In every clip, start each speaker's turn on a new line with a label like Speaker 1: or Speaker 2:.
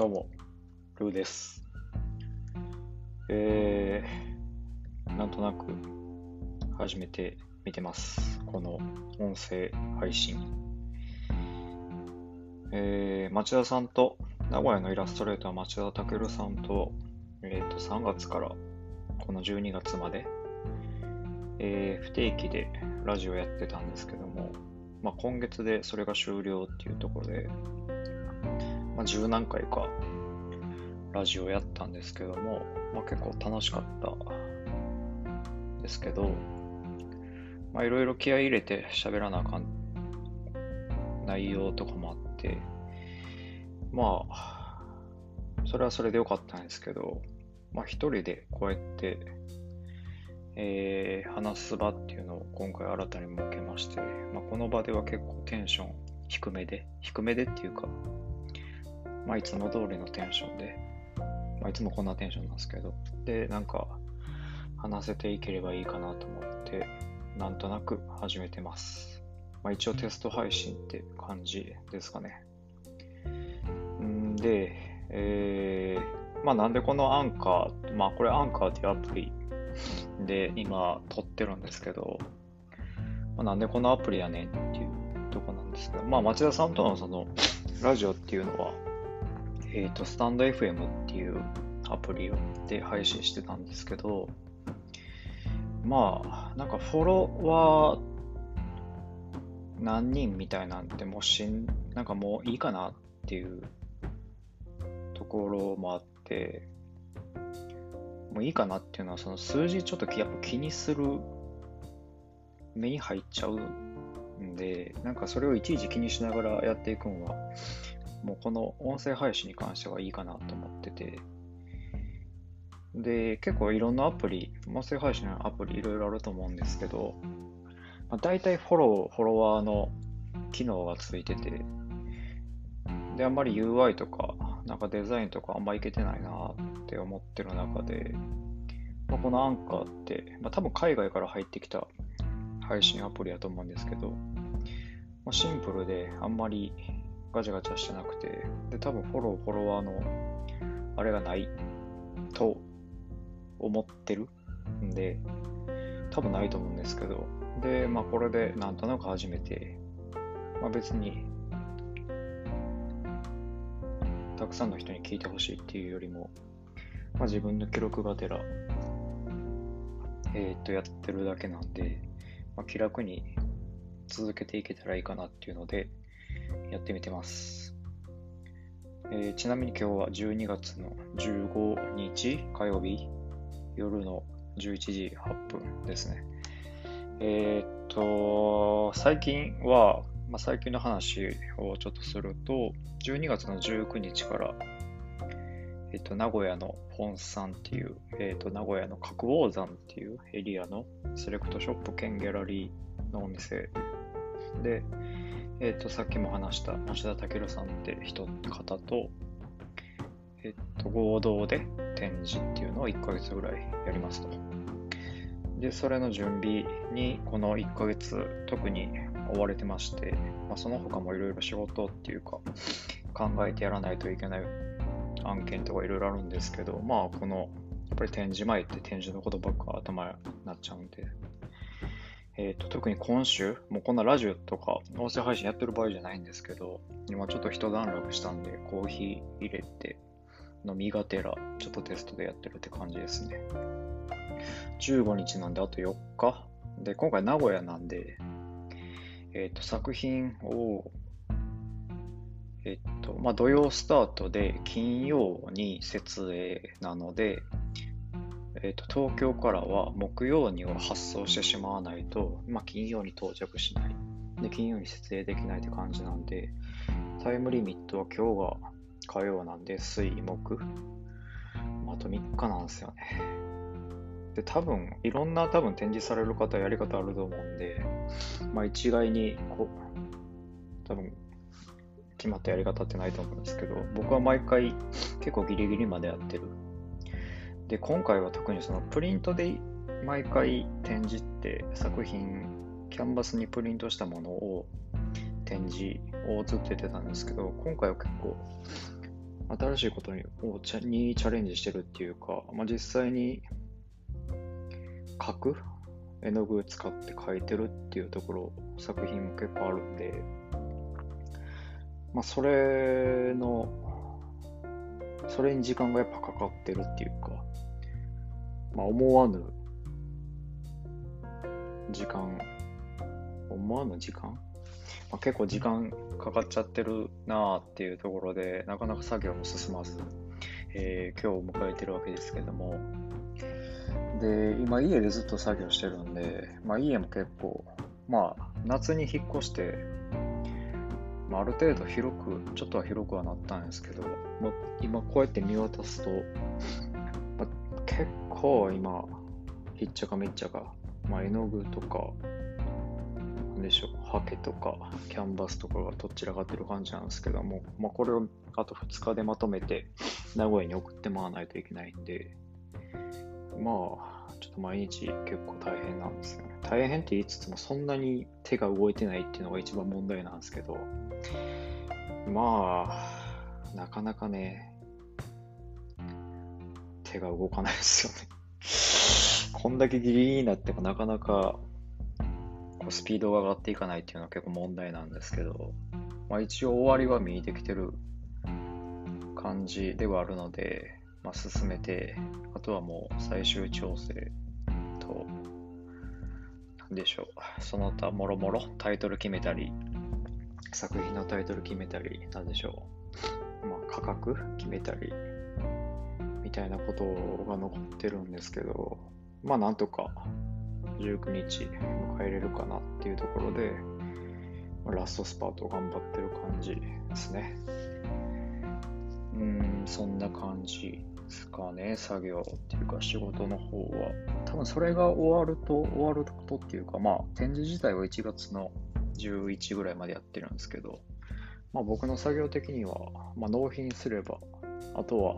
Speaker 1: どうも、ルーです。えー、なんとなく始めてみてます。この音声配信。えー、町田さんと、名古屋のイラストレーター町田健さんと、えっ、と、3月からこの12月まで、えー不定期でラジオやってたんですけども、まあ、今月でそれが終了っていうところで、まあ、十何回かラジオやったんですけども、まあ、結構楽しかったですけど、まあ、いろいろ気合い入れて喋らなあかん内容とかもあって、まあ、それはそれでよかったんですけど、まあ、一人でこうやって、えー話す場っていうのを今回新たに設けまして、まあ、この場では結構テンション低めで、低めでっていうか、まあ、いつも通りのテンションで、まあ、いつもこんなテンションなんですけど、で、なんか、話せていければいいかなと思って、なんとなく始めてます。まあ、一応テスト配信って感じですかね。んで、えー、まあなんでこのアンカー、まあこれアンカーっていうアプリで今撮ってるんですけど、まあ、なんでこのアプリやねんっていうとこなんですけど、まあ町田さんとのそのラジオっていうのは、えっ、と、スタンド FM っていうアプリで配信してたんですけど、まあ、なんかフォロワー何人みたいなんてもうしん、なんかもういいかなっていうところもあって、もういいかなっていうのは、その数字ちょっとやっぱ気にする目に入っちゃうんで、なんかそれをいちいち気にしながらやっていくのは、もうこの音声配信に関してはいいかなと思ってて、で、結構いろんなアプリ、音声配信のアプリいろいろあると思うんですけど、まあ、大体フォロー、フォロワーの機能がついてて、で、あんまり UI とか、なんかデザインとかあんまいけてないなって思ってる中で、まあ、このアンカーって、まあ、多分海外から入ってきた配信アプリやと思うんですけど、まあ、シンプルであんまりガチャガチャしてなくて、で、多分フォロー、フォロワーのあれがないと思ってるんで、多分ないと思うんですけど、で、まあこれでなんとなく始めて、まあ別に、たくさんの人に聞いてほしいっていうよりも、まあ自分の記録がてら、えーっとやってるだけなんで、まあ、気楽に続けていけたらいいかなっていうので、やってみてます。えーちなみに今日は12月の15日火曜日夜の11時8分ですね。えーっと、最近は、まあ、最近の話をちょっとすると、12月の19日から、えっと、名古屋の本山っていう、えっと、名古屋の角王山っていうエリアのセレクトショップ兼ギャラリーのお店で、えっと、さっきも話した町田健さんって人方と、えっと、合同で展示っていうのを1ヶ月ぐらいやりますと。で、それの準備にこの1ヶ月特に追われてまして、まあ、その他もいろいろ仕事っていうか考えてやらないといけない案件とかいろいろあるんですけど、まあこのやっぱり展示前って展示のことばっか頭になっちゃうんで、えー、と特に今週、もうこんなラジオとか音声配信やってる場合じゃないんですけど、今ちょっと一段落したんで、コーヒー入れて飲みがてら、ちょっとテストでやってるって感じですね。15日なんであと4日。で、今回名古屋なんで、えっ、と、作品を、えっ、と、まあ、土曜スタートで金曜に設営なので、えっ、と、東京からは木曜には発送してしまわないと、まあ、金曜に到着しない。で、金曜に設営できないって感じなんで、タイムリミットは今日が火曜なんで、水、木。あと3日なんですよね。で、多分、いろんな多分展示される方やり方あると思うんで、まあ一概に、こう、多分、決まったやり方ってないと思うんですけど、僕は毎回結構ギリギリまでやってる。で、今回は特にそのプリントで毎回展示って作品、キャンバスにプリントしたものを展示をずっとやってたんですけど、今回は結構新しいことにチャにチャレンジしてるっていうか、まあ、実際に書く絵の具使って描いてるっていうところ、作品も結構あるんで、まあ、それの、それに時間がやっぱかかってるっていうか、まあ、思わぬ時間、思わぬ時間、まあ、結構時間かかっちゃってるなあっていうところで、なかなか作業も進まず、えー、今日を迎えてるわけですけども、で、今家でずっと作業してるんで、まあ家も結構、まあ夏に引っ越して、まあ、ある程度広く、ちょっとは広くはなったんですけど、まあ、今こうやって見渡すと、まあ、結構今、ひっちゃかめっちゃか、まあ、絵の具とか、なんでしょう、ハケとか、キャンバスとかがどちらかってる感じなんですけども、まあ、これをあと2日でまとめて名古屋に送ってもらわないといけないんで、まあ、ちょっと毎日結構大変なんですよ。大変って言いつつもそんなに手が動いてないっていうのが一番問題なんですけど、まあ、なかなかね、手が動かないですよね。こんだけギリギリになってもなかなかこうスピードが上がっていかないっていうのは結構問題なんですけど、まあ、一応終わりは見えてきてる感じではあるので、まあ、進めて、あとはもう最終調整、でしょう、その他もろもろタイトル決めたり、作品のタイトル決めたり、なんでしょう、まあ、価格決めたり、みたいなことが残ってるんですけど、まあなんとか19日迎えれるかなっていうところで、ラストスパート頑張ってる感じですね。うん、そんな感じ。ですかね、作業っていうか仕事の方は。多分それが終わると、終わることっていうか、まあ展示自体は1月の11ぐらいまでやってるんですけど、まあ僕の作業的には、まあ、納品すれば、あとは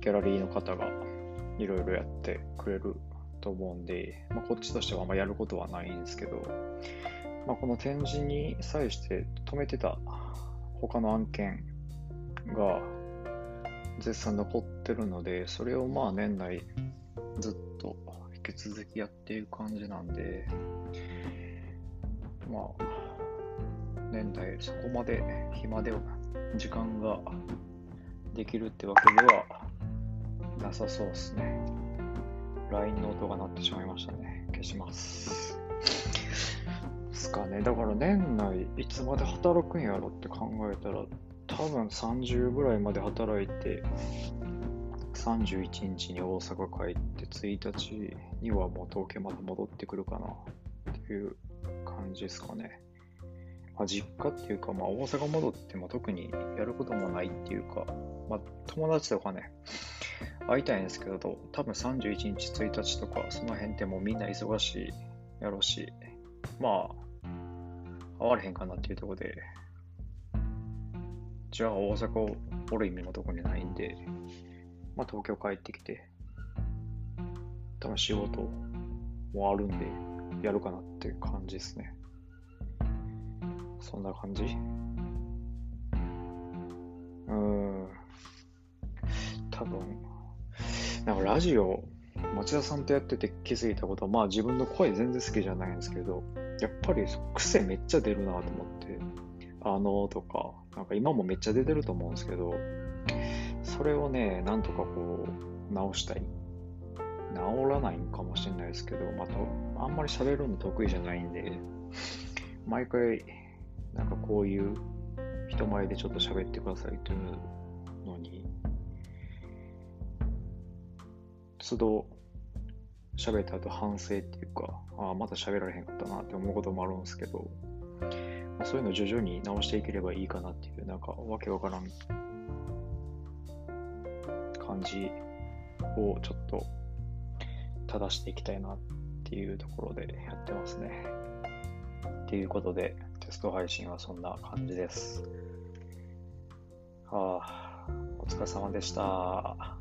Speaker 1: ギャラリーの方がいろいろやってくれると思うんで、まあ、こっちとしてはあんまやることはないんですけど、まあ、この展示に際して止めてた他の案件が絶賛残ってるので、それをまあ年内ずっと引き続きやっていく感じなんで、まあ、年内そこまで暇では、時間ができるってわけではなさそうですね。LINE の音が鳴ってしまいましたね。消します。ですかね。だから年内いつまで働くんやろって考えたら、多分30ぐらいまで働いて、31日に大阪帰って、1日にはもう東京まで戻ってくるかなっていう感じですかね。まあ、実家っていうか、まあ、大阪戻っても特にやることもないっていうか、まあ、友達とかね、会いたいんですけど、多分31日、1日とか、その辺ってもうみんな忙しいやろうし、まあ、会われへんかなっていうところで、じゃあ大阪をおる意味も特にないんで、まあ東京帰ってきて、多分仕事もあるんで、やるかなって感じですね。そんな感じ？うーん。多分、なんかラジオ、町田さんとやってて気づいたことは、まあ自分の声全然好きじゃないんですけど、やっぱり癖めっちゃ出るなと思って、あのとか、なんか今もめっちゃ出てると思うんですけど、それをね、なんとかこう、直したい。治らないんかもしれないですけど、まあ、あんまり喋るの得意じゃないんで、毎回、なんかこういう人前でちょっと喋ってくださいというのに、都度喋った後反省っていうか、ああ、また喋られへんかったなって思うこともあるんですけど、そういうのを徐々に直していければいいかなっていう、なんかわけわからん感じをちょっと正していきたいなっていうところでやってますね。っていうことで、テスト配信はそんな感じです。はあ、お疲れ様でした。